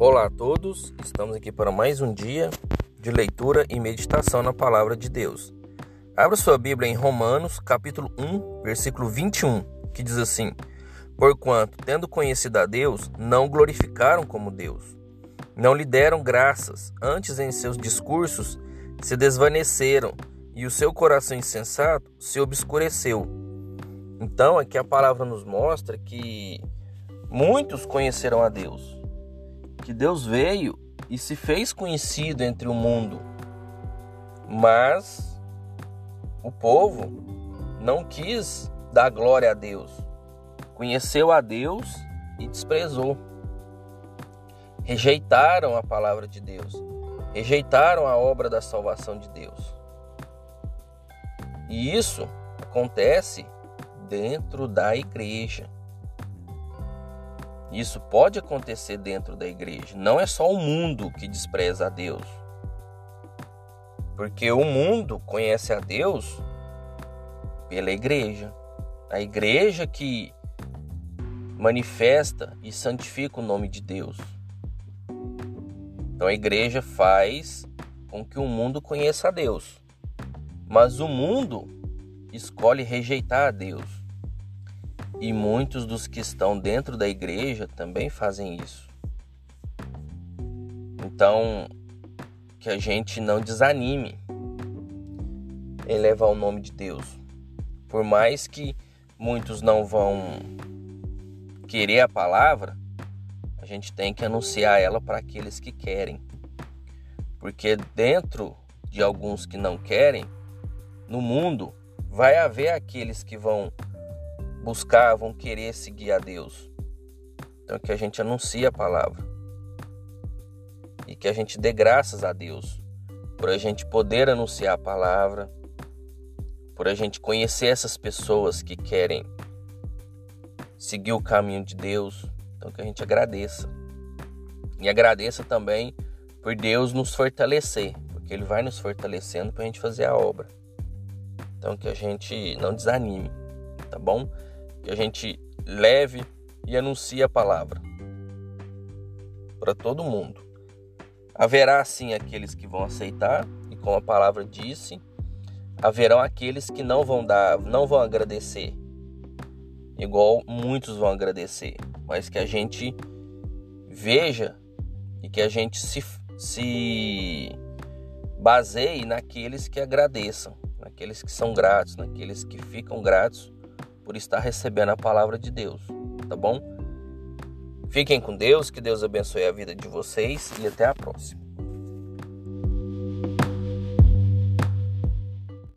Olá a todos, estamos aqui para mais um dia de leitura e meditação na palavra de Deus. Abra sua Bíblia em Romanos, capítulo 1, versículo 21, que diz assim: Porquanto, tendo conhecido a Deus, não glorificaram como Deus, não lhe deram graças, antes em seus discursos se desvaneceram e o seu coração insensato se obscureceu. Então, aqui a palavra nos mostra que muitos conheceram a Deus, que Deus veio e se fez conhecido entre o mundo, mas o povo não quis dar glória a Deus, conheceu a Deus e desprezou. Rejeitaram a palavra de Deus, rejeitaram a obra da salvação de Deus. E isso acontece dentro da igreja. Isso pode acontecer dentro da igreja. Não é só o mundo que despreza a Deus. Porque o mundo conhece a Deus pela igreja. A igreja que manifesta e santifica o nome de Deus. Então a igreja faz com que o mundo conheça a Deus. Mas o mundo escolhe rejeitar a Deus. E muitos dos que estão dentro da igreja também fazem isso. Então, que a gente não desanime em levar o nome de Deus. Por mais que muitos não vão querer a palavra, a gente tem que anunciar ela para aqueles que querem. Porque dentro de alguns que não querem, no mundo vai haver aqueles que vão buscar, vão querer seguir a Deus. Então que a gente anuncie a palavra. E que a gente dê graças a Deus por a gente poder anunciar a palavra, por a gente conhecer essas pessoas que querem seguir o caminho de Deus. Então que a gente agradeça. E agradeça também por Deus nos fortalecer, porque Ele vai nos fortalecendo para a gente fazer a obra. Então que a gente não desanime, tá bom? Que a gente leve e anuncie a palavra para todo mundo. Haverá sim aqueles que vão aceitar e como a palavra disse, haverão aqueles que não vão dar, não vão agradecer. Igual muitos vão agradecer, mas que a gente veja e que a gente se, se baseie naqueles que agradeçam, naqueles que são gratos, naqueles que ficam gratos por estar recebendo a palavra de Deus, tá bom? Fiquem com Deus, que Deus abençoe a vida de vocês e até a próxima.